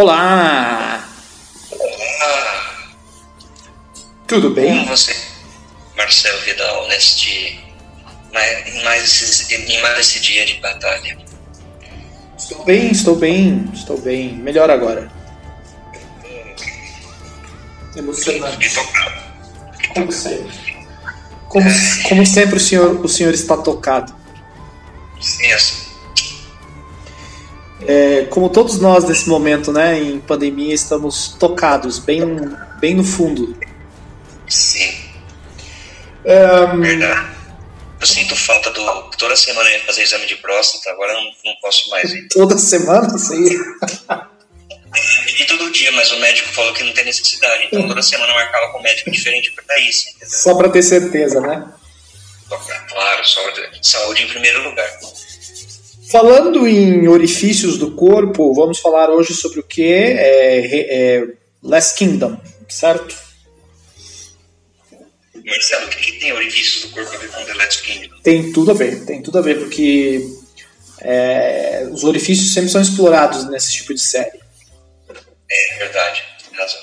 Olá! Olá! Tudo bem? Como você, Marcelo Vidal, neste, em, mais esse, em mais esse dia de batalha? Estou bem, estou bem, estou bem. Melhor agora. Emocionante. Como sempre. Como, como sempre o senhor, o senhor está tocado. É, como todos nós nesse momento, né, em pandemia, estamos tocados, bem, bem no fundo. Sim. Um, Verdade. Eu sinto falta do. Toda semana eu ia fazer exame de próstata, agora eu não, não posso mais ir. toda semana, sim. E todo dia, mas o médico falou que não tem necessidade, então toda semana eu marcava com um médico diferente pra isso, entendeu? Só para ter certeza, né? Claro, saúde, saúde em primeiro lugar. Falando em orifícios do corpo, vamos falar hoje sobre o que? É, é Last Kingdom, certo? Marcelo, o que, tem orifícios do corpo a ver com The Last Kingdom? Tem tudo a ver, tem tudo a ver, porque é, os orifícios sempre são explorados nesse tipo de série. É verdade, tem razão.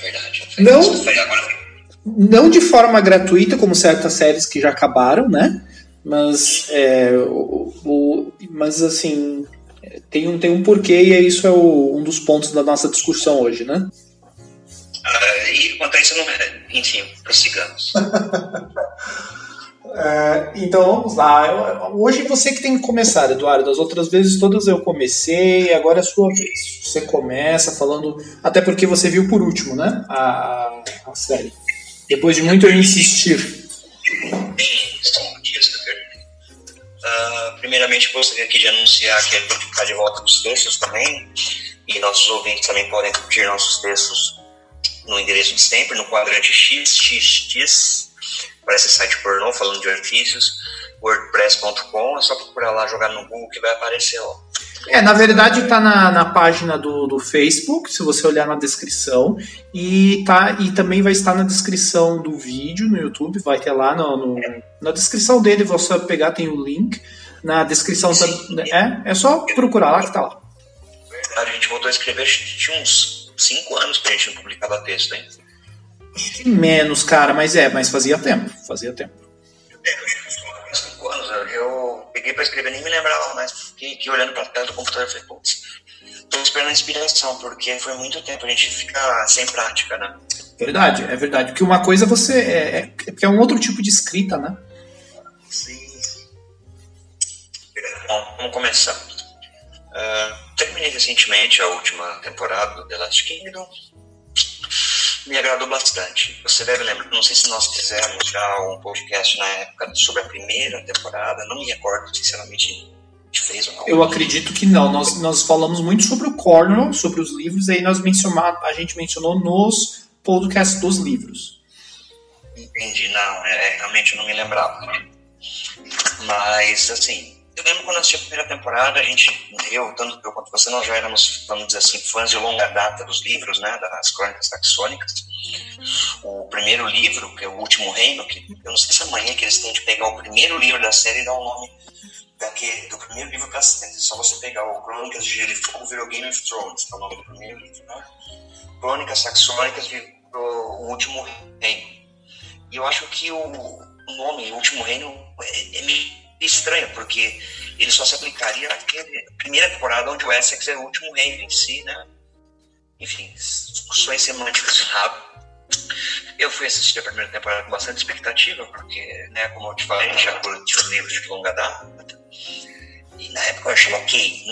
Verdade. Não-. Não de forma gratuita, como certas séries que já acabaram, né? Mas, é, o, o- mas assim, é, tem um, tem um porquê e isso é o- um dos pontos da nossa discussão hoje, né? Ah, e quanto a isso, não é. Enfim, prossigamos. É, então vamos lá. Eu- hoje você que tem que começar, Eduardo. As outras vezes todas eu comecei, agora é a sua vez. Você começa falando. Até porque você viu por último, né? A, a série. Depois de muito eu insistir. Tem cinco Ah, primeiramente, gostaria aqui de anunciar que a gente está de volta com os textos também. E nossos ouvintes também podem curtir nossos textos no endereço de sempre, no quadrante XXX. Parece site pornô falando de orifícios. WordPress.com. É só procurar lá, jogar no Google que vai aparecer. Ó. É, na verdade tá na, na página do, do Facebook, se você olhar na descrição. E, tá, e também vai estar na descrição do vídeo no YouTube, vai ter lá no, no- na descrição dele, você pegar, tem o link. Na descrição tam- é, é só procurar lá que tá lá. A gente voltou a escrever, tinha uns 5 anos que a gente não publicava texto, hein? Menos, cara, mas é, mas fazia tempo, fazia tempo. Há cinco anos, eu peguei pra escrever, nem me lembrava mais. Fiquei aqui olhando pra tela do computador e falei, putz, tô esperando a inspiração, porque foi muito tempo a gente fica sem prática, né? Verdade, é verdade. Porque uma coisa você é, é, é é um outro tipo de escrita, né? Sim. Bom, vamos começar. Ah, terminei recentemente a última temporada do The Last Kingdom. Me agradou bastante. Você deve lembrar, não sei se nós fizemos já um podcast na época sobre a primeira temporada, não me recordo, sinceramente, se fez ou não. Eu acredito que não. Nós, nós falamos muito sobre o Cornwell, sobre os livros, e aí nós mencionamos, a gente mencionou nos podcasts dos livros. Entendi, não, é, realmente eu não me lembrava. Mas, assim, eu lembro quando assisti a primeira temporada, a gente, eu, tanto eu quanto você, nós já éramos, vamos dizer assim, fãs de longa data dos livros, né, das crônicas saxônicas. O primeiro livro, que é O Último Reino, que eu não sei se amanhã que eles têm de pegar o primeiro livro da série e dar o nome daquele, do primeiro livro pra série. É só você pegar o Crônicas de Gelo e Fogo virou Game of Thrones, que é o nome do primeiro livro, né? Crônicas Saxônicas virou O Último Reino. E eu acho que o nome, o Último Reino, é, é meio estranho, porque ele só se aplicaria naquela primeira temporada onde o Essex é o último reino em si, né? Enfim, discussões semânticas rabo. Eu fui assistir a primeira temporada com bastante expectativa, porque, né, como eu te falei, a gente já curtiu os livros de longa data. E na época eu achei ok,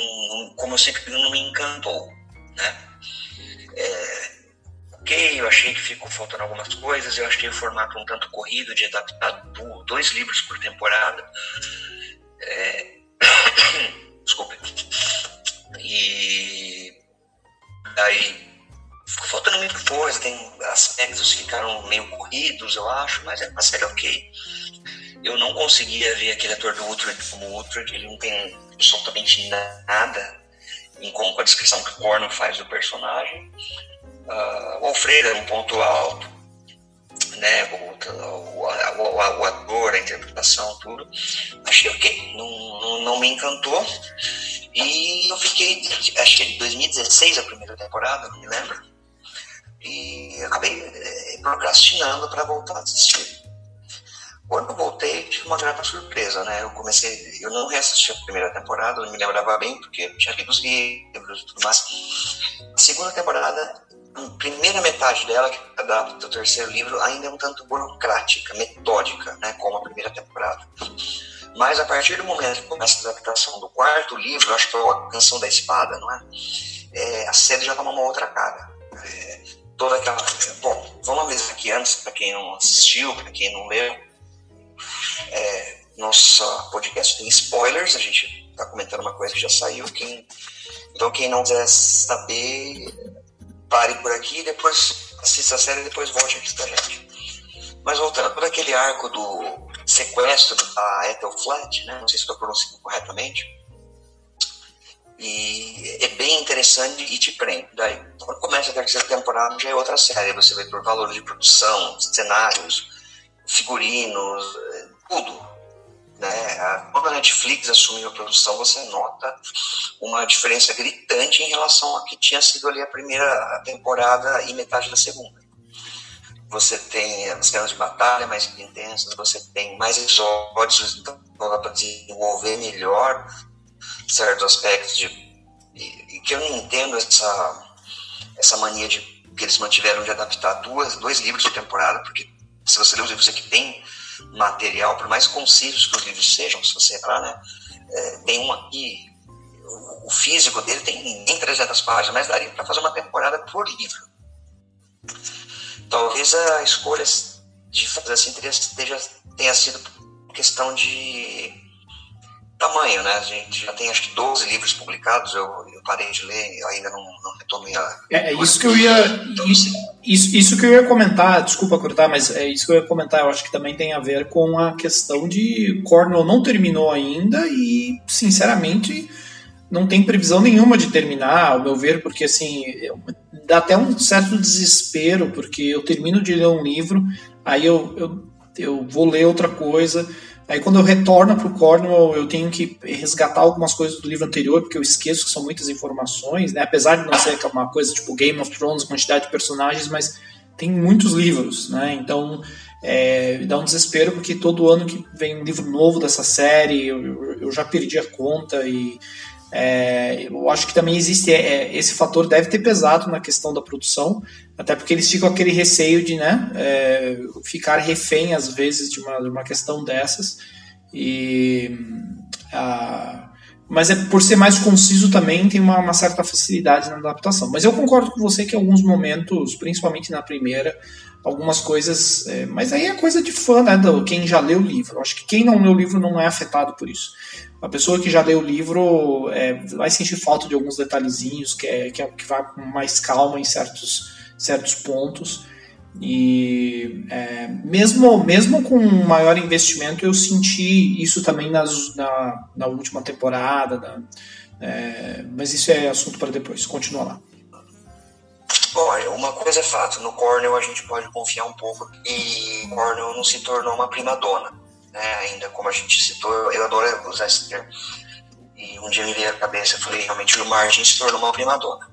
como eu sempre digo, não me encantou, né? É, ok, eu achei que ficou faltando algumas coisas, eu achei o formato um tanto corrido de adaptar do- dois livros por temporada. É, Desculpe. E aí ficou faltando muita coisa, tem aspectos que ficaram meio corridos, eu acho, mas é uma série ok. Eu não conseguia ver aquele ator do Uhtred como Uhtred, ele não tem absolutamente nada em comum com a descrição que o Corno faz do personagem. Ah, o Alfredo era um ponto alto, né? O, o, o, o ator, a interpretação, tudo. Achei ok, não, não, não me encantou. E eu fiquei, acho que em 2016 a primeira temporada, não me lembro. E acabei é, procrastinando para voltar a assistir. Quando voltei, tive uma grata surpresa, né? Eu comecei, eu não reassisti a primeira temporada, não me lembrava bem, porque tinha lido os livros e tudo mais. A segunda temporada, primeira metade dela, que adapta do terceiro livro, ainda é um tanto burocrática, metódica, né? Como a primeira temporada. Mas a partir do momento que começa a adaptação do quarto livro, acho que é a Canção da Espada, não é? é a série já toma uma outra cara. É, toda aquela. Bom, vamos avisar aqui antes, para quem não assistiu, para quem não leu é, nosso podcast tem spoilers, a gente está comentando uma coisa que já saiu. Quem, então, quem não quiser saber, pare por aqui e depois assista a série e depois volte aqui pra gente. Mas voltando, todo aquele arco do sequestro da Ethel Flat, né? não sei se estou pronunciando corretamente, e é bem interessante e te prende. Daí, quando começa a terceira temporada, já é outra série. Você vê por valores de produção, cenários, figurinos, tudo. Né? Quando a Netflix assumiu a produção, você nota uma diferença gritante em relação a que tinha sido ali a primeira temporada e metade da segunda. Você tem as cenas de batalha mais intensas, você tem mais episódios, então dá para desenvolver melhor certos aspectos de e, que eu não entendo essa essa mania de que eles mantiveram de adaptar duas dois livros por temporada, porque se você ler os livros que tem material, por mais concisos que os livros sejam, se você entrar, né? É, tem um aqui, o, físico dele tem nem 300 páginas, mas daria para fazer uma temporada por livro. Talvez a escolha de fazer assim tenha, tenha sido questão de tamanho, né? A gente já tem acho que 12 livros publicados, eu, eu parei de ler, ainda não, não retomei a. É, é isso que eu ia. Isso, isso, isso que eu ia comentar, desculpa cortar, mas é isso que eu ia comentar, eu acho que também tem a ver com a questão de Cornwall não terminou ainda e, sinceramente, não tem previsão nenhuma de terminar, ao meu ver, porque assim, dá até um certo desespero, porque eu termino de ler um livro, aí eu, eu, eu vou ler outra coisa Aí quando eu retorno para o Cornwall, eu tenho que resgatar algumas coisas do livro anterior, porque eu esqueço que são muitas informações, né? Apesar de não ser uma coisa tipo Game of Thrones, quantidade de personagens, mas tem muitos livros, né? Então é, dá um desespero porque todo ano que vem um livro novo dessa série, eu, eu já perdi a conta e é, eu acho que também existe é, esse fator deve ter pesado na questão da produção, até porque eles ficam aquele receio de né, é, ficar refém às vezes de uma, de uma questão dessas. E, a, mas é por ser mais conciso também tem uma, uma, certa facilidade na adaptação. Mas eu concordo com você que em alguns momentos, principalmente na primeira, algumas coisas. É, mas aí é coisa de fã, né? Do, quem já leu o livro. Acho que quem não leu o livro não é afetado por isso. A pessoa que já leu o livro é, vai sentir falta de alguns detalhezinhos, que, é, que, é, que vai com mais calma em certos, certos pontos. E é, mesmo, mesmo com maior investimento, eu senti isso também nas, na, na última temporada. é, mas isso é assunto para depois. Continua lá. Bom, uma coisa é fato: no Cornell a gente pode confiar um pouco e Cornell não se tornou uma prima dona né, ainda como a gente citou, eu adoro usar esse termo. E um dia me veio à cabeça, eu falei, realmente o Martin se tornou uma primadona.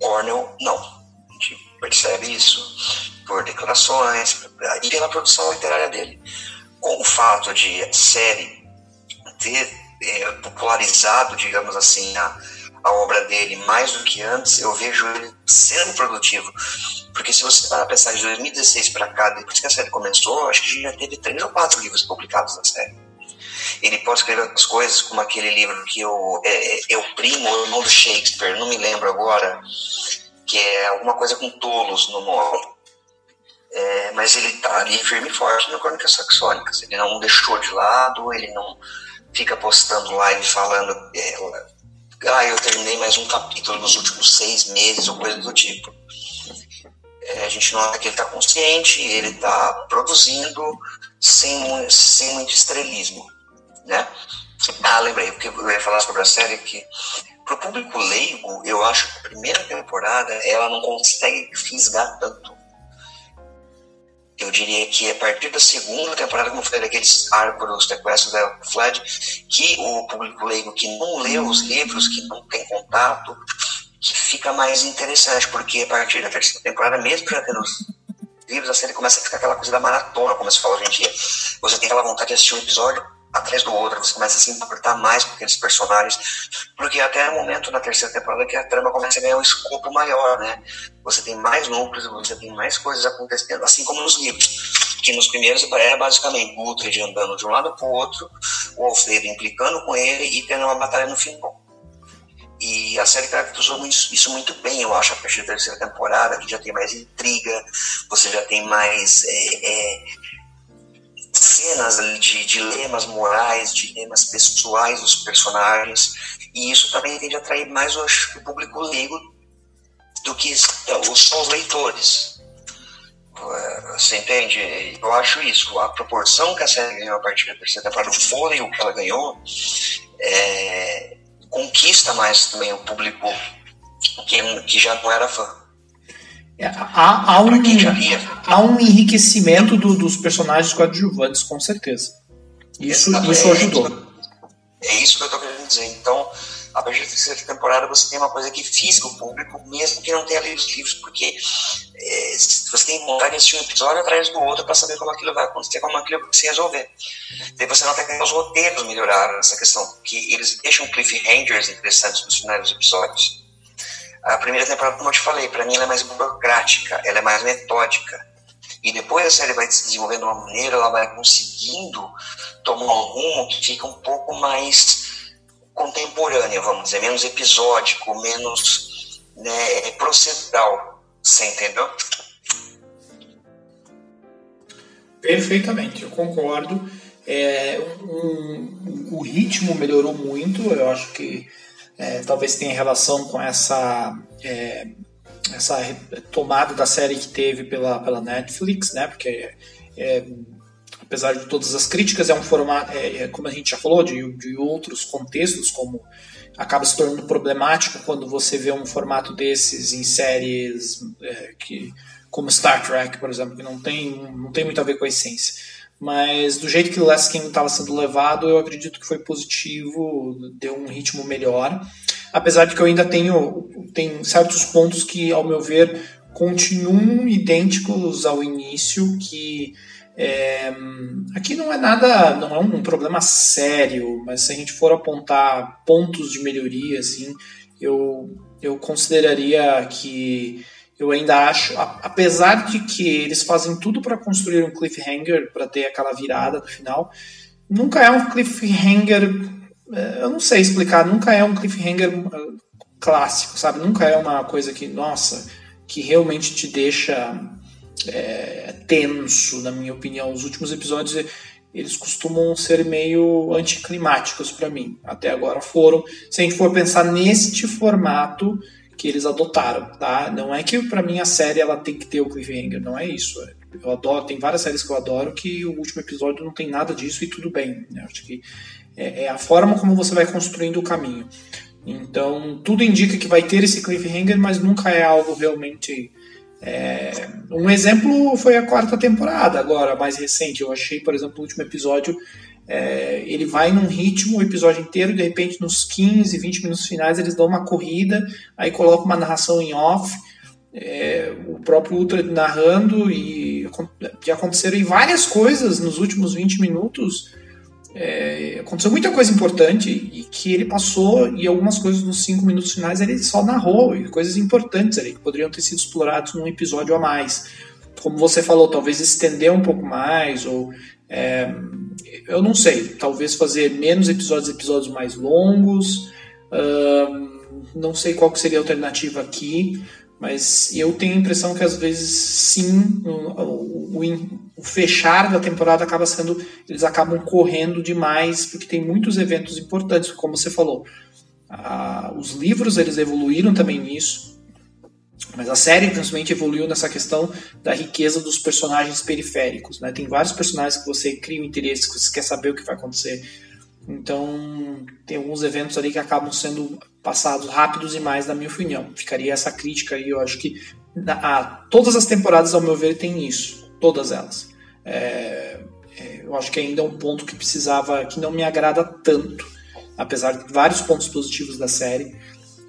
Cornell, não. A gente percebe isso por declarações e pela produção literária dele. Com o fato de a série ter é, popularizado, digamos assim, a, a obra dele mais do que antes, eu vejo ele sendo produtivo. Porque se você parar pensar de 2016 para cá, depois que a série começou, acho que já teve três ou quatro livros publicados na série. Ele pode escrever outras coisas, como aquele livro que eu, é, é, o primo, o irmão do Shakespeare, não me lembro agora, que é alguma coisa com tolos no nome. É, mas ele está ali firme e forte na Crônicas Saxônicas. Ele não deixou de lado, ele não fica postando live falando. É, ah, eu terminei mais um capítulo nos últimos seis meses ou coisa do tipo. É, a gente nota que ele está consciente, ele está produzindo sem, sem muito estrelismo, né? Ah, lembrei, porque eu ia falar sobre a série que para o público leigo, eu acho que a primeira temporada ela não consegue fisgar tanto. Eu diria que a partir da segunda temporada, como falei, daqueles arcos The Quest da Flood, que o público leigo que não leu os livros, que não tem contato, que fica mais interessante, porque a partir da terceira temporada, mesmo já tendo os livros, a série começa a ficar aquela coisa da maratona, como se fala hoje em dia. Você tem aquela vontade de assistir um episódio atrás do outro, você começa a se importar mais com aqueles personagens, porque até o momento na terceira temporada que a trama começa a ganhar um escopo maior, né? Você tem mais núcleos, você tem mais coisas acontecendo, assim como nos livros, que nos primeiros era basicamente o Utrecht andando de um lado para o outro, o Alfredo implicando com ele e tendo uma batalha no final. E a série caracterizou isso muito bem, eu acho, a partir da terceira temporada, que já tem mais intriga, você já tem mais é, é, cenas de dilemas morais, dilemas pessoais dos personagens, e isso também tende a atrair mais o, público leigo do que os, os leitores. É, você entende? Eu acho isso. A proporção que a série ganhou a partir da terceira temporada, o fôlego que ela ganhou, é, conquista mais também o público que, que já não era fã. Há, há, um, há um enriquecimento do, dos personagens coadjuvantes, com certeza. Isso, isso ajudou. É isso que eu estou querendo dizer. Então, a partir da terceira temporada você tem uma coisa que fisga o público, mesmo que não tenha lido os livros, porque é, você tem vontade de assistir um episódio atrás do outro para saber como aquilo vai acontecer, como aquilo vai se resolver. Daí você nota que os roteiros melhoraram nessa questão, que eles deixam cliffhangers interessantes nos finais dos episódios. A primeira temporada, como eu te falei, para mim ela é mais burocrática, ela é mais metódica. E depois a série vai se desenvolvendo de uma maneira, ela vai conseguindo tomar um rumo que fica um pouco mais contemporânea, vamos dizer, menos episódico, menos né, procedural. Você entendeu? Perfeitamente, eu concordo. É, um, o ritmo melhorou muito, eu acho que é, talvez tenha relação com essa é, essa tomada da série que teve pela, pela Netflix, né? Porque é, apesar de todas as críticas, é um formato, é, é, como a gente já falou, de, de outros contextos, como acaba se tornando problemático quando você vê um formato desses em séries é, que, como Star Trek, por exemplo, que não tem, não tem muito a ver com a essência. Mas do jeito que o Last King estava sendo levado, eu acredito que foi positivo, deu um ritmo melhor. Apesar de que eu ainda tenho tem certos pontos que, ao meu ver, continuam idênticos ao início, que é, aqui não é nada, não é um problema sério, mas se a gente for apontar pontos de melhoria, assim, eu, eu consideraria que eu ainda acho, apesar de que eles fazem tudo para construir um cliffhanger, para ter aquela virada no final, nunca é um cliffhanger, é, eu não sei explicar, nunca é um cliffhanger uh, clássico, sabe? Nunca é uma coisa que, nossa, que realmente te deixa é, tenso, na minha opinião. Os últimos episódios eles costumam ser meio anticlimáticos para mim. Até agora foram. Se a gente for pensar neste formato, que eles adotaram, tá? Não é que para mim a série ela tem que ter o cliffhanger, não é isso. Eu adoro, tem várias séries que eu adoro que o último episódio não tem nada disso e tudo bem. Né? Acho que é, é, a forma como você vai construindo o caminho. Então tudo indica que vai ter esse cliffhanger, mas nunca é algo realmente é, um exemplo foi a quarta temporada, agora, mais recente. Eu achei, por exemplo, o último episódio é, ele vai num ritmo o episódio inteiro, de repente nos 15, 20 minutos finais eles dão uma corrida, aí coloca uma narração em off, é, o próprio Ultra narrando e, e aconteceram várias coisas nos últimos 20 minutos. É, aconteceu muita coisa importante e que ele passou, e algumas coisas nos 5 minutos finais ele só narrou, e coisas importantes ali que poderiam ter sido explorados num episódio a mais. Como você falou, talvez estender um pouco mais, ou é, eu não sei, talvez fazer menos episódios, episódios mais longos. Não sei qual que seria a alternativa aqui, mas eu tenho a impressão que às vezes sim, o, o, o, fechar da temporada acaba sendo. Eles acabam correndo demais, porque tem muitos eventos importantes, como você falou. Ah, os livros eles evoluíram também nisso. Mas a série principalmente evoluiu nessa questão da riqueza dos personagens periféricos. Né? Tem vários personagens que você cria um interesse, que você quer saber o que vai acontecer. Então, tem alguns eventos ali que acabam sendo passados rápidos demais, na minha opinião. Ficaria essa crítica aí, eu acho que a, todas as temporadas, ao meu ver, tem isso. todas elas. É, é, eu acho que ainda é um ponto que precisava, que não me agrada tanto, apesar de vários pontos positivos da série.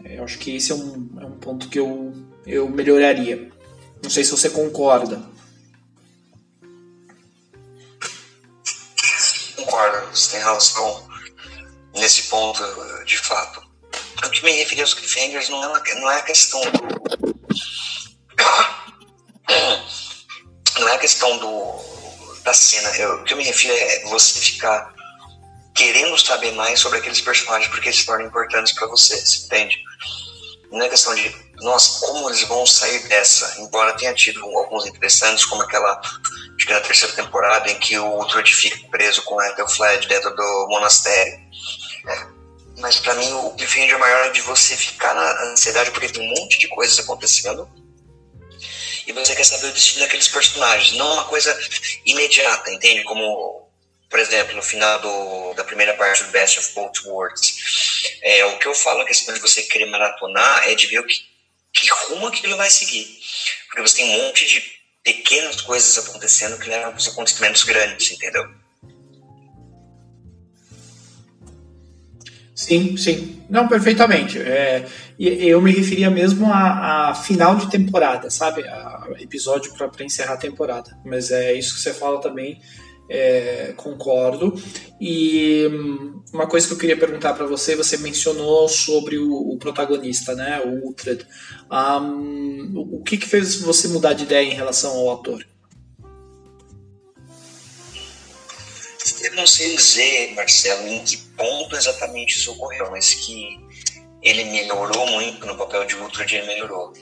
É, eu acho que esse é um, é um ponto que eu, eu melhoraria. Não sei se você concorda. Concordo, você tem razão nesse ponto, de fato. O que me referi aos cliffhangers não é, não é a questão do. Não é a questão do, da cena. Eu, o que eu me refiro é você ficar querendo saber mais sobre aqueles personagens porque eles se tornam importantes para você, você entende? Não é questão de, nossa, como eles vão sair dessa? Embora tenha tido alguns interessantes, como aquela, acho que na terceira temporada, em que o Trudy fica preso com o Ethelfled dentro do monastério. Mas para mim o cliffhanger maior é de você ficar na ansiedade porque tem um monte de coisas acontecendo e você quer saber o destino daqueles personagens, não uma coisa imediata, entende? Como, por exemplo, no final do, da primeira parte do Best of Both Worlds. É, o que eu falo, a questão de você querer maratonar é de ver o que, que rumo aquilo vai seguir. Porque você tem um monte de pequenas coisas acontecendo que levam para os acontecimentos grandes, entendeu? Sim, sim. Não, perfeitamente. É, eu me referia mesmo a, a, final de temporada, sabe? A episódio para encerrar a temporada. Mas é isso que você fala também. É, concordo. E hum, uma coisa que eu queria perguntar para você, você mencionou sobre o, o protagonista, né, o Uhtred. Um, o que, que fez você mudar de ideia em relação ao ator? Eu não sei dizer, Marcelo, em que ponto exatamente isso ocorreu, mas que ele melhorou muito no papel de Ultra, ele melhorou.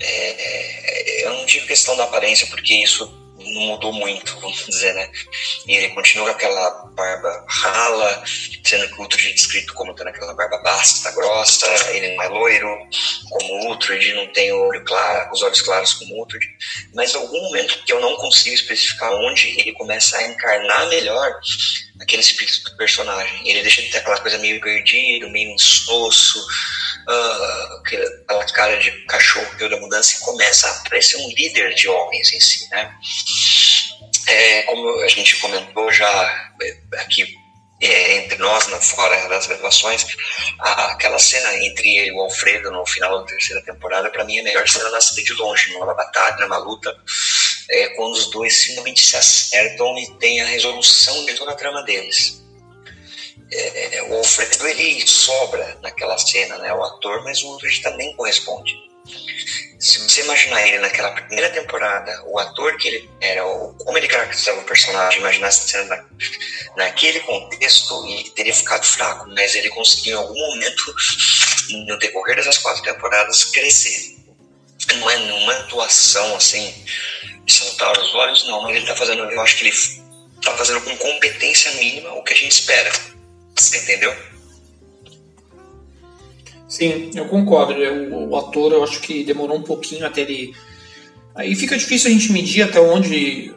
É, é, eu não digo questão da aparência, porque isso não mudou muito, vamos dizer, né? E ele continua com aquela barba rala, sendo que o Ultra é descrito como tendo aquela barba basta, grossa, ele não é loiro como o ele não tem olho claro, os olhos claros como o Ultra, mas algum momento que eu não consigo especificar onde ele começa a encarnar melhor aquele espírito do personagem. Ele deixa de ter aquela coisa meio perdido, meio insosso, uh, aquela cara de cachorro que da mudança e começa a aparecer um líder de homens em si, né? É, como a gente comentou já é, aqui é, entre nós, na fora das gravações, aquela cena entre ele e o Alfredo no final da terceira temporada, para mim é a melhor cena da série de longe, numa batalha, numa luta, é, quando os dois finalmente se acertam e tem a resolução de toda a trama deles. É, o Alfredo ele sobra naquela cena, né, o ator, mas o outro também corresponde se você imaginar ele naquela primeira temporada, o ator que ele era, como ele caracterizava o personagem, imaginar essa cena na, naquele contexto, e teria ficado fraco, mas ele conseguiu em algum momento, no decorrer dessas quatro temporadas, crescer. Não é numa atuação assim, saltar os olhos, não, mas ele tá fazendo, eu acho que ele tá fazendo com competência mínima o que a gente espera. Você entendeu? Sim, eu concordo. O, o, ator, eu acho que demorou um pouquinho até ele. Aí fica difícil a gente medir até onde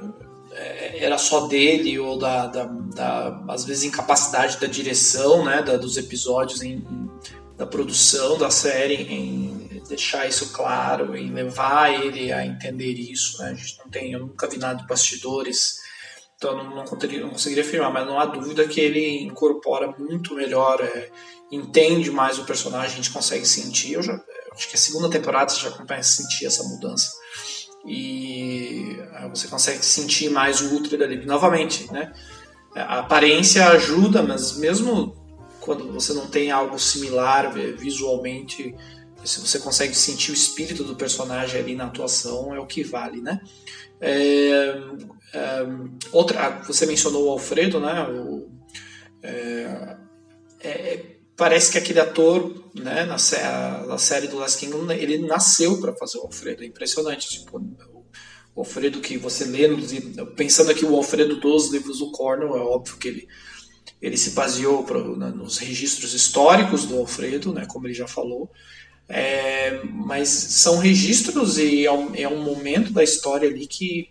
é, era só dele ou da, da, da às vezes incapacidade da direção, né, da, dos episódios, em, da produção da série, em deixar isso claro, em levar ele a entender isso. Né? A gente não tem, eu nunca vi nada de bastidores, então não, não, conseguiria, não conseguiria afirmar, mas não há dúvida que ele incorpora muito melhor. É, entende mais o personagem, a gente consegue sentir. Eu, já, acho que a segunda temporada você já começa a sentir essa mudança. E você consegue sentir mais o Ultra dali. Novamente, né? A aparência ajuda, mas mesmo quando você não tem algo similar visualmente, se você consegue sentir o espírito do personagem ali na atuação, é o que vale, né? É, é, outra, você mencionou o Alfredo, né? O, é, é parece que aquele ator, né, na, na série do Last Kingdom, ele nasceu para fazer o Alfredo. É impressionante. Tipo, o Alfredo que você lê, pensando aqui o Alfredo dos livros do Cornell, é óbvio que ele, ele se baseou né, nos registros históricos do Alfredo, né, como ele já falou. É, mas são registros e é um, é um, momento da história ali que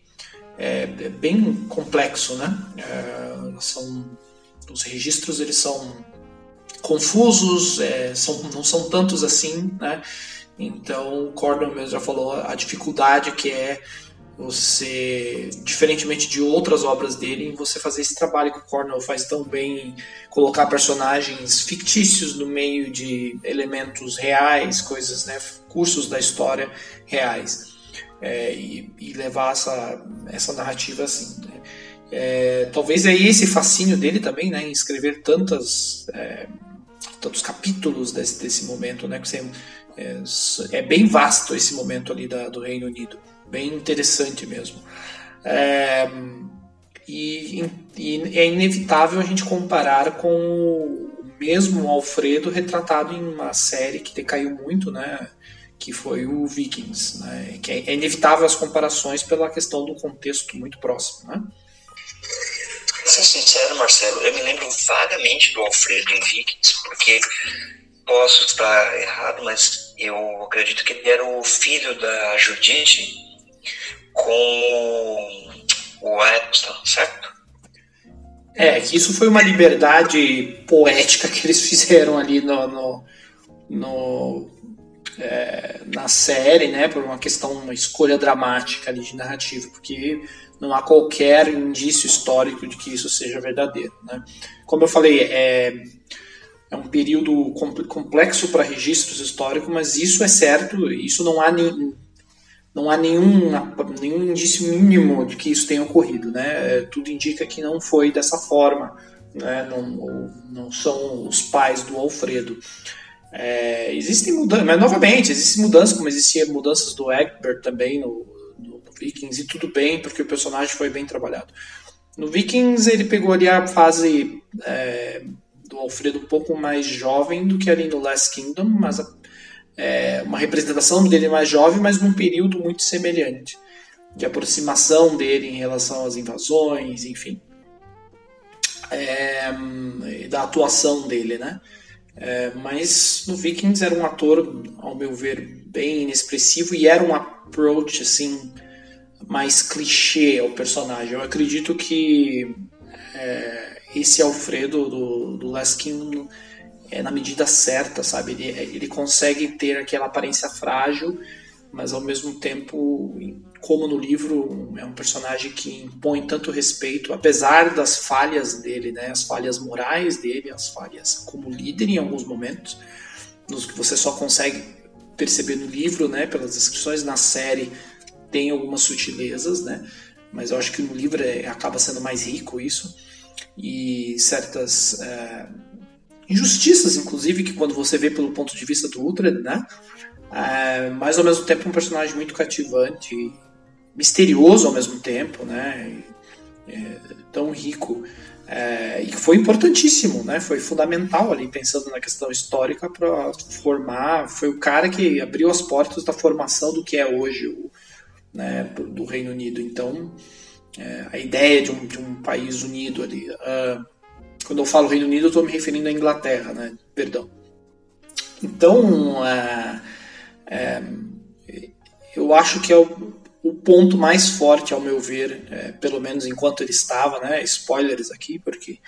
é, é bem complexo, né? É, são, os registros eles são confusos, é, são, não são tantos assim, né? Então, o Cordon mesmo já falou a dificuldade que é você, diferentemente de outras obras dele, você fazer esse trabalho que o Cornell faz tão bem, colocar personagens fictícios no meio de elementos reais, coisas, né, cursos da história reais, é, e, e, levar essa, essa narrativa assim. Né. É, talvez é esse fascínio dele também, né, em escrever tantas, é, tantos capítulos desse, desse momento, né, que você, é, é bem vasto esse momento ali da, do Reino Unido bem interessante mesmo. É, e, e, é inevitável a gente comparar com o mesmo Alfredo retratado em uma série que decaiu muito, né? Que foi o Vikings, né? Que é, é inevitável as comparações pela questão do contexto muito próximo, né? ser sincero, Marcelo, eu me lembro vagamente do Alfredo em Vikings, porque posso estar errado, mas eu acredito que ele era o filho da Judite, com o Eccleston, certo? É, que isso foi uma liberdade poética que eles fizeram ali no, no, no é, na série, né, por uma questão, uma escolha dramática ali de narrativa, porque não há qualquer indício histórico de que isso seja verdadeiro, né. Como eu falei, é, é um período complexo para registros históricos, mas isso é certo, isso não há nem, não há nenhum, nenhum indício mínimo de que isso tenha ocorrido. Né? É, tudo indica que não foi dessa forma. Né? Não, não são os pais do Alfredo. É, existem mudanças, mas novamente, existem mudanças, como existiam mudanças do Egbert também no, no, no, Vikings, e tudo bem, porque o personagem foi bem trabalhado. No Vikings, ele pegou ali a fase é, do Alfredo um pouco mais jovem do que ali no Last Kingdom, mas é, uma representação dele mais jovem, mas num período muito semelhante, de aproximação dele em relação às invasões, enfim, é, da atuação dele, né? É, mas no Vikings era um ator, ao meu ver, bem inexpressivo e era um approach assim mais clichê ao personagem. Eu acredito que é, esse Alfredo do, do Last Kingdom é na medida certa, sabe? Ele, ele consegue ter aquela aparência frágil, mas ao mesmo tempo, como no livro, é um personagem que impõe tanto respeito, apesar das falhas dele, né? As falhas morais dele, as falhas como líder em alguns momentos, nos que você só consegue perceber no livro, né? Pelas descrições na série tem algumas sutilezas, né? Mas eu acho que no livro é, acaba sendo mais rico isso e certas é, injustiças, inclusive, que quando você vê pelo ponto de vista do Ultra, né? É, mas ao mesmo tempo um personagem muito cativante, misterioso ao mesmo tempo, né? É, tão rico é, e que foi importantíssimo, né? Foi fundamental ali pensando na questão histórica para formar. Foi o cara que abriu as portas da formação do que é hoje o, né, do Reino Unido. Então, é, a ideia de um, de um país unido ali. Uh, quando eu falo Reino Unido, eu estou me referindo à Inglaterra, né? Perdão. Então, é, é, eu acho que é o, o, ponto mais forte, ao meu ver, é, pelo menos enquanto ele estava, né? Spoilers aqui, porque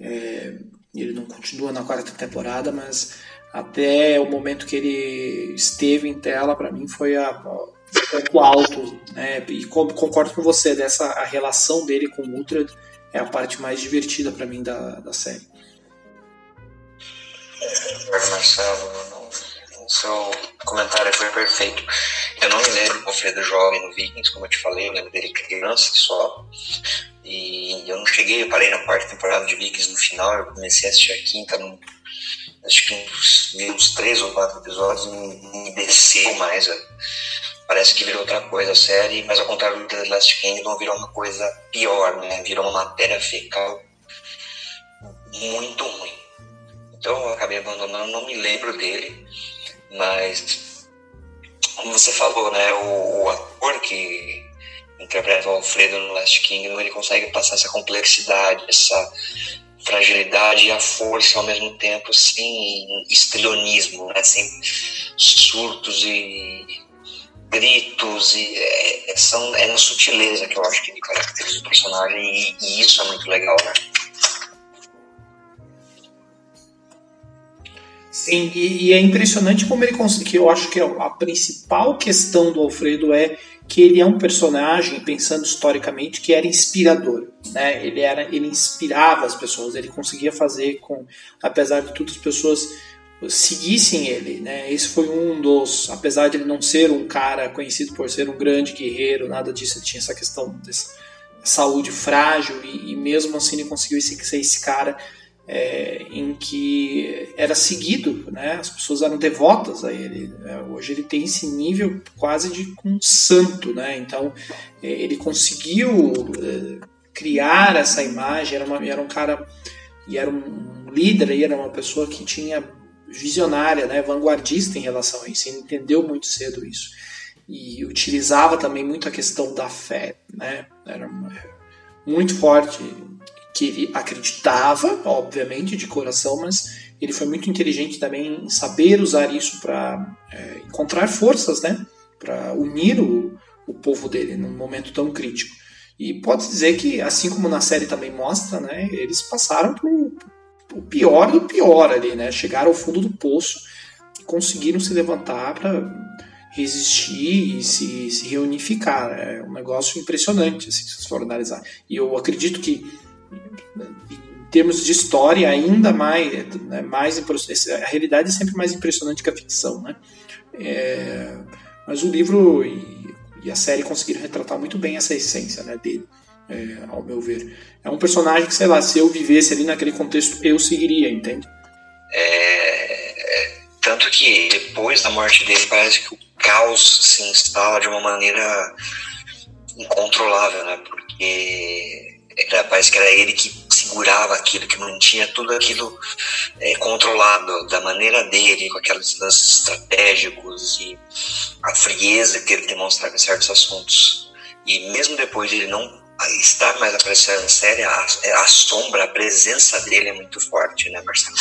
é, ele não continua na quarta temporada, mas até o momento que ele esteve em tela, para mim foi a, a ponto alto, né? E concordo com você dessa a relação dele com o Ultra é a parte mais divertida para mim da, da série. Marcelo, o seu comentário foi perfeito. Eu não me lembro do Alfredo jovem no Vikings, como eu te falei, eu lembro dele criança só. E eu não cheguei, eu parei na quarta temporada de Vikings no final, eu comecei a assistir a quinta, no, acho que uns, uns três ou quatro episódios, e me desceu mais. Eu, parece que virou outra coisa a série, mas ao contrário do The Last Kingdom, virou uma coisa pior, né? Virou uma matéria fecal muito ruim. Então eu acabei abandonando, não me lembro dele, mas como você falou, né? O, o ator que interpreta o Alfredo no Last Kingdom, ele consegue passar essa complexidade, essa fragilidade e a força ao mesmo tempo, sem estrionismo, né? sem surtos e gritos e é, é, são, é na sutileza que eu acho que ele caracteriza o personagem e, e isso é muito legal, né? Sim, e, e, é impressionante como ele consegue. Eu acho que a principal questão do Alfredo é que ele é um personagem, pensando historicamente, que era inspirador. Né? Ele, era, ele inspirava as pessoas, ele conseguia fazer com, apesar de tudo, as pessoas seguissem ele. Né? Esse foi um dos, apesar de ele não ser um cara conhecido por ser um grande guerreiro, nada disso, ele tinha essa questão dessa saúde frágil e, e mesmo assim ele conseguiu ser esse cara é, em que era seguido, né? as pessoas eram devotas a ele. Né? Hoje ele tem esse nível quase de um santo, né? então é, ele conseguiu é, criar essa imagem, era, uma, era um cara e era um líder, era uma pessoa que tinha visionária, né? vanguardista em relação a isso, ele entendeu muito cedo isso e utilizava também muito a questão da fé, né? era muito forte que ele acreditava, obviamente, de coração, mas ele foi muito inteligente também em saber usar isso para é, encontrar forças, né? Para unir o, o povo dele num momento tão crítico. E pode dizer que, assim como na série também mostra, né? Eles passaram por, o pior do pior ali, né? Chegaram ao fundo do poço e conseguiram se levantar para resistir e se, se reunificar. É um negócio impressionante, assim, se vocês for analisar. E eu acredito que em termos de história, ainda mais, né, mais a realidade é sempre mais impressionante que a ficção, né? É, mas o livro e, e, a série conseguiram retratar muito bem essa essência né, dele, é, ao meu ver. É um personagem que, sei lá, se eu vivesse ali naquele contexto, eu seguiria, entende? É, é tanto que depois da morte dele, parece que o caos se instala de uma maneira incontrolável, né? Porque era, parece que era ele que segurava aquilo, que mantinha tudo aquilo é, controlado da maneira dele, com aqueles lances estratégicos e a frieza que ele demonstrava em certos assuntos. E mesmo depois de ele não estar mais aparecendo na série, a, é, a sombra, a presença dele é muito forte, né, Marcelo?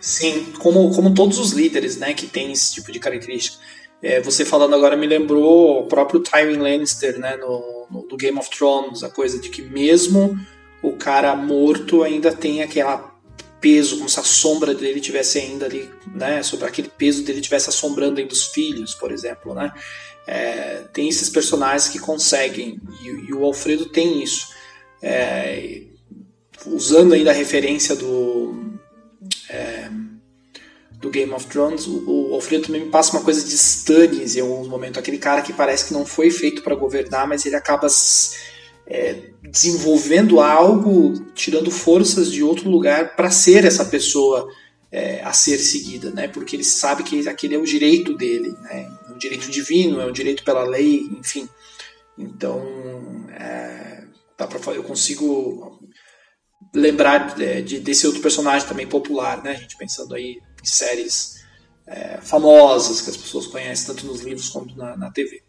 Sim, como, como todos os líderes, né, que tem esse tipo de característica. É, você falando agora me lembrou o próprio Tywin Lannister, né, no, no, do Game of Thrones, a coisa de que mesmo o cara morto ainda tem aquela peso, como se a sombra dele tivesse ainda ali, né, sobre aquele peso dele tivesse assombrando ainda os filhos, por exemplo, né. É, tem esses personagens que conseguem e, e o Alfredo tem isso. É, usando ainda a referência do é, do Game of Thrones, o, o Alfredo também me passa uma coisa de Stannis em alguns momentos, aquele cara que parece que não foi feito para governar, mas ele acaba é, desenvolvendo algo, tirando forças de outro lugar para ser essa pessoa é, a ser seguida, né? Porque ele sabe que aquele é o direito dele, né? É direito divino, é um direito pela lei, enfim. Então, é, dá pra, eu consigo lembrar de, de, desse outro personagem também popular, né? A gente pensando aí séries é, famosas que as pessoas conhecem, tanto nos livros quanto na, na, TV.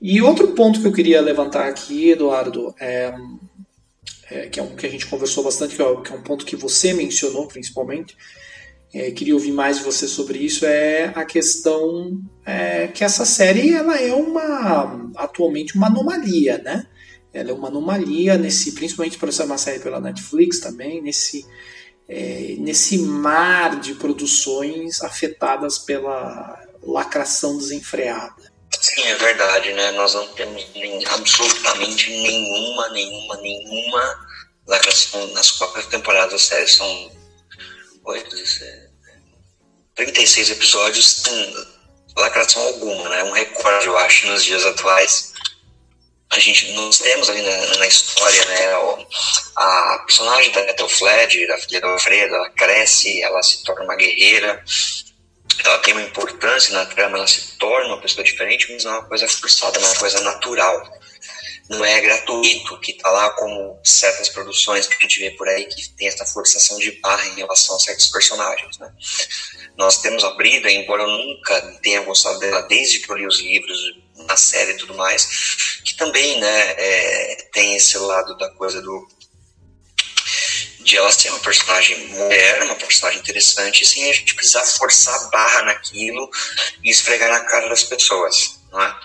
E outro ponto que eu queria levantar aqui, Eduardo, é, é, que é um que a gente conversou bastante, que é, que é um ponto que você mencionou principalmente, é, queria ouvir mais de você sobre isso, é a questão é, que essa série ela é uma atualmente uma anomalia, né? Ela é uma anomalia nesse, principalmente por ser uma série pela Netflix também, nesse é, nesse mar de produções afetadas pela lacração desenfreada. Sim, é verdade, né? Nós não temos nem, absolutamente nenhuma, nenhuma, nenhuma lacração nas quatro temporadas da série. São 8, 36 episódios, sem lacração alguma, né? Um recorde, eu acho, nos dias atuais. A gente nós temos ali na, na história né a personagem da Ethel Fled a filha do Alfredo ela cresce ela se torna uma guerreira. Ela tem uma importância na trama ela se torna uma pessoa diferente mas não é uma coisa forçada é uma coisa natural não é gratuito que está lá como certas produções que a gente vê por aí que tem essa forçação de barra em relação a certos personagens né nós temos a Brida embora eu nunca tenha gostado dela desde que eu li os livros na série e tudo mais, que também né, é, tem esse lado da coisa do de ela ser uma personagem mulher, uma personagem interessante, sem a gente precisar forçar a barra naquilo e esfregar na cara das pessoas, não é?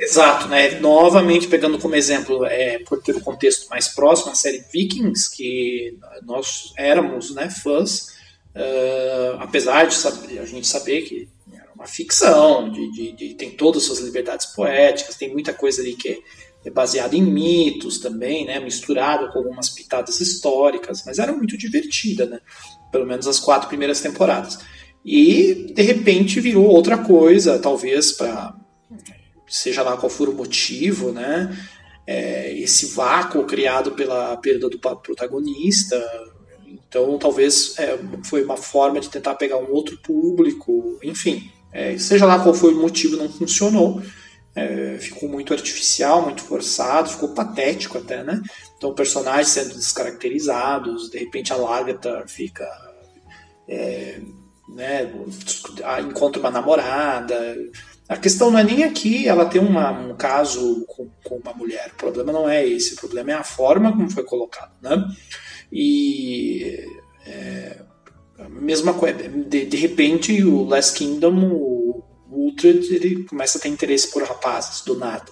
Exato, né? Novamente pegando como exemplo, é, por ter o um contexto mais próximo, a série Vikings, que nós éramos né, fãs, uh, apesar de saber, a gente saber que uma ficção, de, de, de, tem todas as suas liberdades poéticas, tem muita coisa ali que é, é baseada em mitos também, né, misturada com algumas pitadas históricas, mas era muito divertida, né, pelo menos as quatro primeiras temporadas. E de repente virou outra coisa, talvez para seja lá qual for o motivo, né? É, esse vácuo criado pela perda do protagonista. Então, talvez é, foi uma forma de tentar pegar um outro público, enfim. É, seja lá qual foi o motivo, não funcionou. É, ficou muito artificial, muito forçado, ficou patético até, né? Então, personagens sendo descaracterizados, de repente a Lagertha fica. É, né, encontra uma namorada, a questão não é nem aqui ela ter uma, um caso com, com, uma mulher. O problema não é esse. O problema é a forma como foi colocado. Né? E. É, mesma coisa. De, de repente, o Last Kingdom, o Uhtred, ele começa a ter interesse por rapazes, do nada.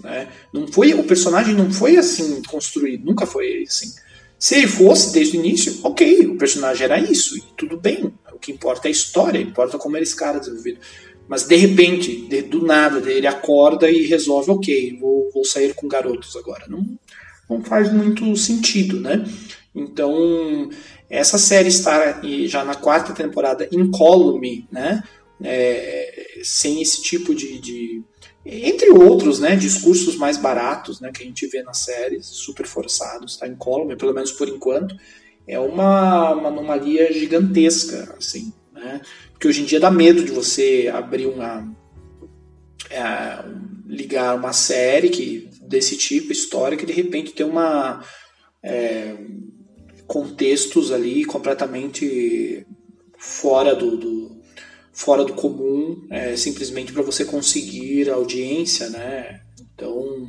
Né? Não foi, o personagem não foi assim construído, nunca foi assim. Se ele fosse desde o início, ok, o personagem era isso, e tudo bem. O que importa é a história, importa como era esse cara desenvolvido. Mas de repente, de, do nada, ele acorda e resolve, ok, vou, vou sair com garotos agora. Não, não faz muito sentido, né? Então, essa série está já na quarta temporada incólume, né? É, sem esse tipo de, de, entre outros, né, discursos mais baratos, né, que a gente vê nas séries, super forçados, está incólume, pelo menos por enquanto, é uma, uma anomalia gigantesca, assim, né? Porque hoje em dia dá medo de você abrir uma. É, ligar uma série que, desse tipo, histórica, e de repente ter uma. É, contextos ali completamente fora do, do fora do comum, é, simplesmente para você conseguir audiência, né? Então,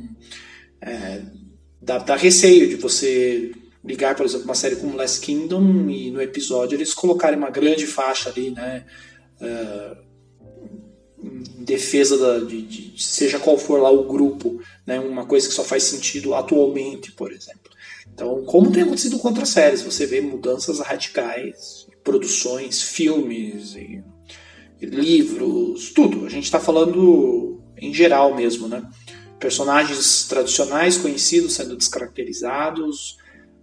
é, dá, dá receio de você ligar, por exemplo, uma série como Last Kingdom e no episódio eles colocarem uma grande faixa ali, né? Uh, em defesa da, de, de, seja qual for lá o grupo, né? Uma coisa que só faz sentido atualmente, por exemplo. Então, como tem acontecido com outras séries, você vê mudanças radicais, produções, filmes, e, livros, tudo. A gente está falando em geral mesmo, né? Personagens tradicionais conhecidos sendo descaracterizados,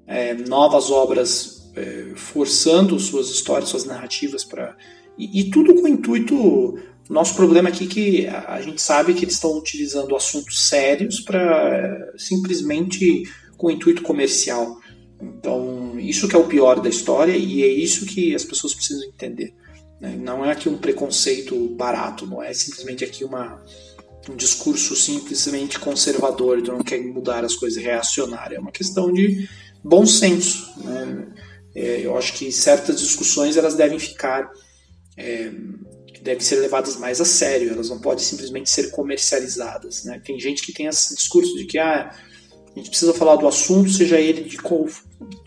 é, novas obras é, forçando suas histórias, suas narrativas para e, e, tudo com o intuito. Nosso problema aqui é que a gente sabe que eles estão utilizando assuntos sérios para simplesmente com o intuito comercial. Então, isso que é o pior da história e é isso que as pessoas precisam entender. Né? Não é aqui um preconceito barato, não é simplesmente aqui uma, um discurso simplesmente conservador, então não quer mudar as coisas, reacionário. É uma questão de bom senso. Né? É, eu acho que certas discussões elas devem ficar, é, devem ser levadas mais a sério, elas não podem simplesmente ser comercializadas. Né? Tem gente que tem esse discurso de que ah, a gente precisa falar do assunto, seja ele de,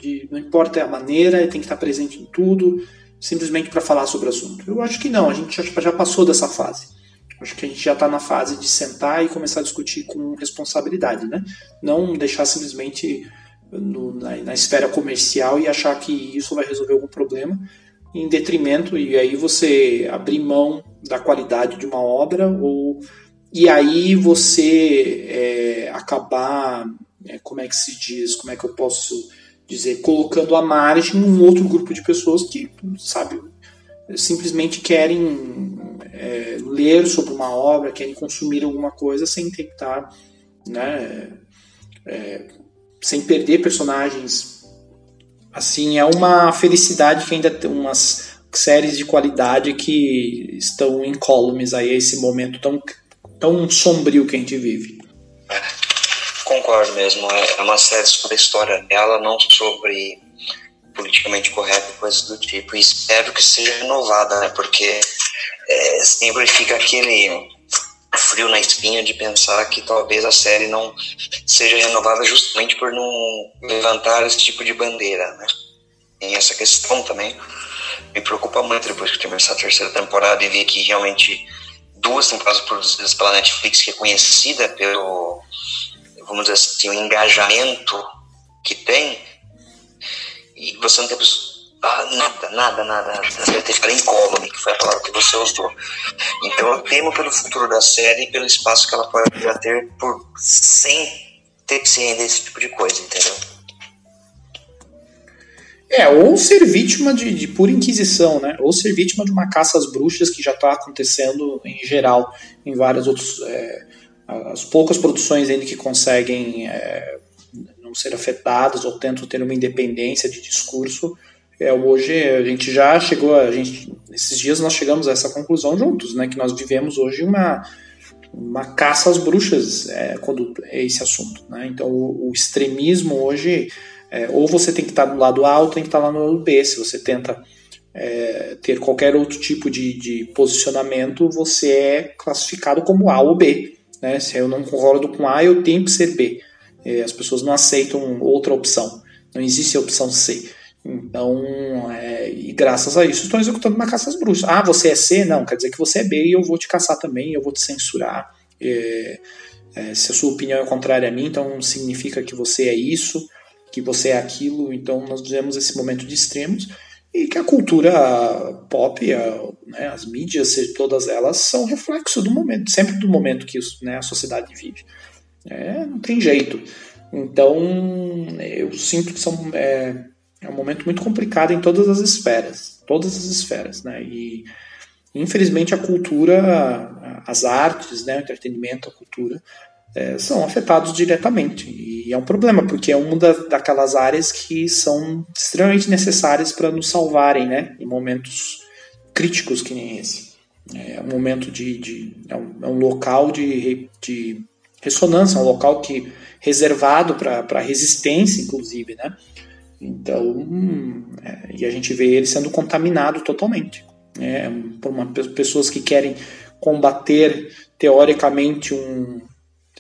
de não importa a maneira, tem que estar presente em tudo, simplesmente para falar sobre o assunto. Eu acho que não, a gente já, já passou dessa fase. Acho que a gente já está na fase de sentar e começar a discutir com responsabilidade, né? Não deixar simplesmente no, na, na esfera comercial e achar que isso vai resolver algum problema, em detrimento, e aí você abrir mão da qualidade de uma obra, ou e aí você é, acabar, é, como é que se diz, como é que eu posso dizer, colocando à margem um outro grupo de pessoas que, sabe, simplesmente querem é, ler sobre uma obra, querem consumir alguma coisa sem tentar, né, é, sem perder personagens. Assim, é uma felicidade que ainda tem umas séries de qualidade que estão incólumes aí esse momento tão, tão sombrio que a gente vive. É, concordo mesmo. É, é uma série sobre a história dela, não sobre politicamente correto e coisas do tipo. E espero que seja renovada, né? Porque é, sempre fica aquele frio na espinha de pensar que talvez a série não seja renovada justamente por não levantar esse tipo de bandeira, né? Tem essa questão também. Me preocupa muito depois que começar a terceira temporada e ver que realmente duas temporadas produzidas pela Netflix, que é conhecida pelo, vamos dizer assim, o engajamento que tem, e você não tem Ah, nada, nada, nada. Você ter falado incólume, que foi a palavra que você usou. Então eu temo pelo futuro da série e pelo espaço que ela pode ter por sem ter que se render a esse tipo de coisa, entendeu? É, ou ser vítima de, de, pura inquisição, né? Ou ser vítima de uma caça às bruxas que já está acontecendo em geral em várias outras. É, as poucas produções ainda que conseguem é, não ser afetadas ou tentam ter uma independência de discurso é, hoje a gente já chegou, a gente, esses dias nós chegamos a essa conclusão juntos, né, que nós vivemos hoje uma, uma caça às bruxas é, quando é esse assunto. Né? Então o, o extremismo hoje, é, ou você tem que estar no lado A ou tem que estar lá no lado B. Se você tenta é, ter qualquer outro tipo de, de, posicionamento, você é classificado como A ou B. Né? Se eu não concordo com A, eu tenho que ser B. É, as pessoas não aceitam outra opção. Não existe a opção C. Então, é, e graças a isso, estou executando uma caça às bruxas. Ah, você é C? Não, quer dizer que você é B e eu vou te caçar também, eu vou te censurar. É, é, se a sua opinião é contrária a mim, então significa que você é isso, que você é aquilo. Então, nós vivemos esse momento de extremos e que a cultura pop, a, né, as mídias, todas elas são reflexo do momento, sempre do momento que né, a sociedade vive. É, não tem jeito. Então, eu sinto que são é, é um momento muito complicado em todas as esferas, todas as esferas, né? E infelizmente a cultura, as artes, né, o entretenimento, a cultura é, são afetados diretamente e é um problema porque é uma daquelas áreas que são extremamente necessárias para nos salvarem, né, em momentos críticos que nem esse. É um momento de, de é, um, é um local de, de ressonância, um local que reservado para resistência, inclusive, né? Então, é, e a gente vê ele sendo contaminado totalmente. É, por uma, pessoas que querem combater teoricamente um,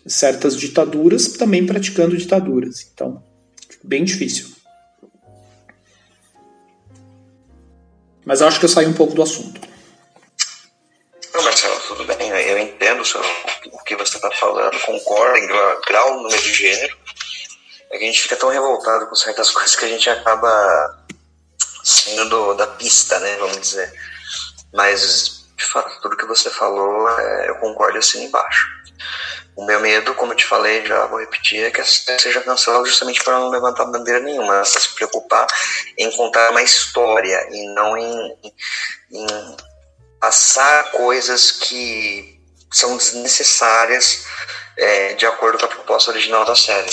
certas ditaduras, também praticando ditaduras. Então, bem difícil. Mas acho que eu saí um pouco do assunto. Não, Marcelo, tudo bem. Eu entendo o que você está falando, concordo em grau, número de gênero é que a gente fica tão revoltado com certas coisas que a gente acaba saindo do, da pista, né, vamos dizer. Mas, de fato, tudo que você falou, é, eu concordo assim embaixo. O meu medo, como eu te falei, já vou repetir, é que seja cancelado justamente para não levantar bandeira nenhuma, é se preocupar em contar uma história e não em, em passar coisas que são desnecessárias é, de acordo com a proposta original da série.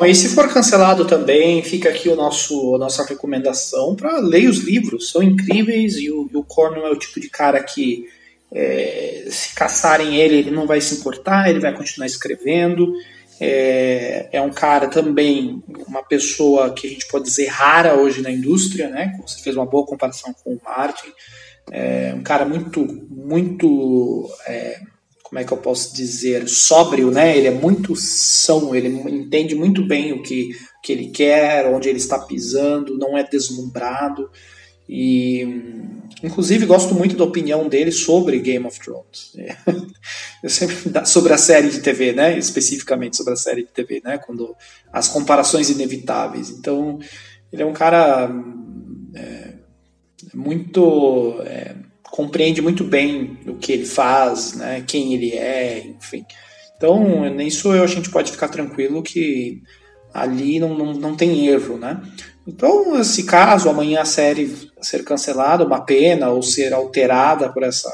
Mas se for cancelado também, fica aqui o nosso, a nossa recomendação para ler os livros. São incríveis e o, o Cornwell é o tipo de cara que é, se caçarem ele, ele não vai se importar, ele vai continuar escrevendo. É, é, um cara também, uma pessoa que a gente pode dizer rara hoje na indústria, né? Você fez uma boa comparação com o Martin. É um cara muito, muito é, como é que eu posso dizer, sóbrio, né? Ele é muito são, ele entende muito bem o que, que ele quer, onde ele está pisando, não é deslumbrado. E, inclusive, gosto muito da opinião dele sobre Game of Thrones. Eu sempre sobre a série de TV, né? Especificamente sobre a série de TV, né? Quando as comparações inevitáveis. Então, ele é um cara é, muito é, compreende muito bem o que ele faz, né, quem ele é, enfim. Então, nisso a gente pode ficar tranquilo que ali não, não, não tem erro, né? Então, se caso amanhã a série ser cancelada, uma pena, ou ser alterada por essa,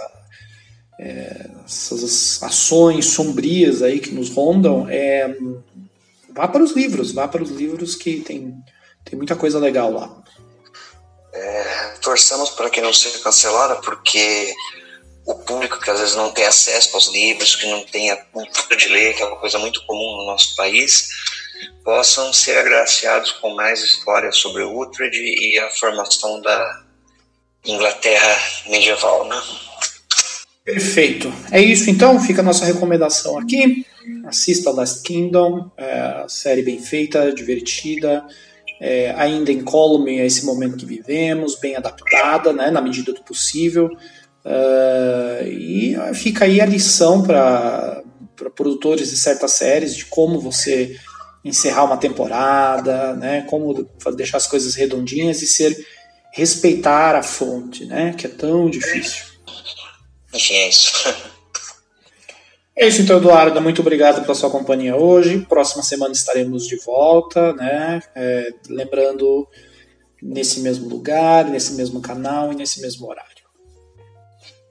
é, essas ações sombrias aí que nos rondam, é, vá para os livros, vá para os livros que tem, tem muita coisa legal lá. É, torçamos para que não seja cancelada, porque o público que às vezes não tem acesso aos livros, que não tem a cultura de ler, que é uma coisa muito comum no nosso país, possam ser agraciados com mais histórias sobre Uhtred e a formação da Inglaterra medieval, né? Perfeito. É isso então, fica a nossa recomendação aqui. Assista Last Kingdom, é, série bem feita, divertida é, ainda incólume a esse momento que vivemos, bem adaptada, né, na medida do possível. Uh, e fica aí a lição para produtores de certas séries de como você encerrar uma temporada, né? Como deixar as coisas redondinhas e ser respeitar a fonte, né? Que é tão difícil. Enfim, é isso. É isso então, Eduardo. Muito obrigado pela sua companhia hoje. Próxima semana estaremos de volta, né? É, lembrando, nesse mesmo lugar, nesse mesmo canal e nesse mesmo horário.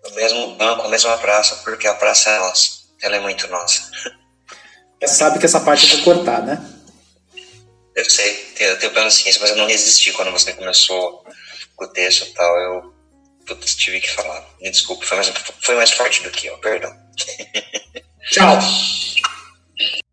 No mesmo banco, na mesma praça, porque a praça é nossa. Ela é muito nossa. Você sabe que essa parte eu vou cortar, né? Eu sei, eu tenho plena ciência, mas eu não resisti quando você começou com o texto e tal. Eu Putz, tive que falar. Me desculpe, foi mais, foi mais forte do que eu, perdão. Tchau.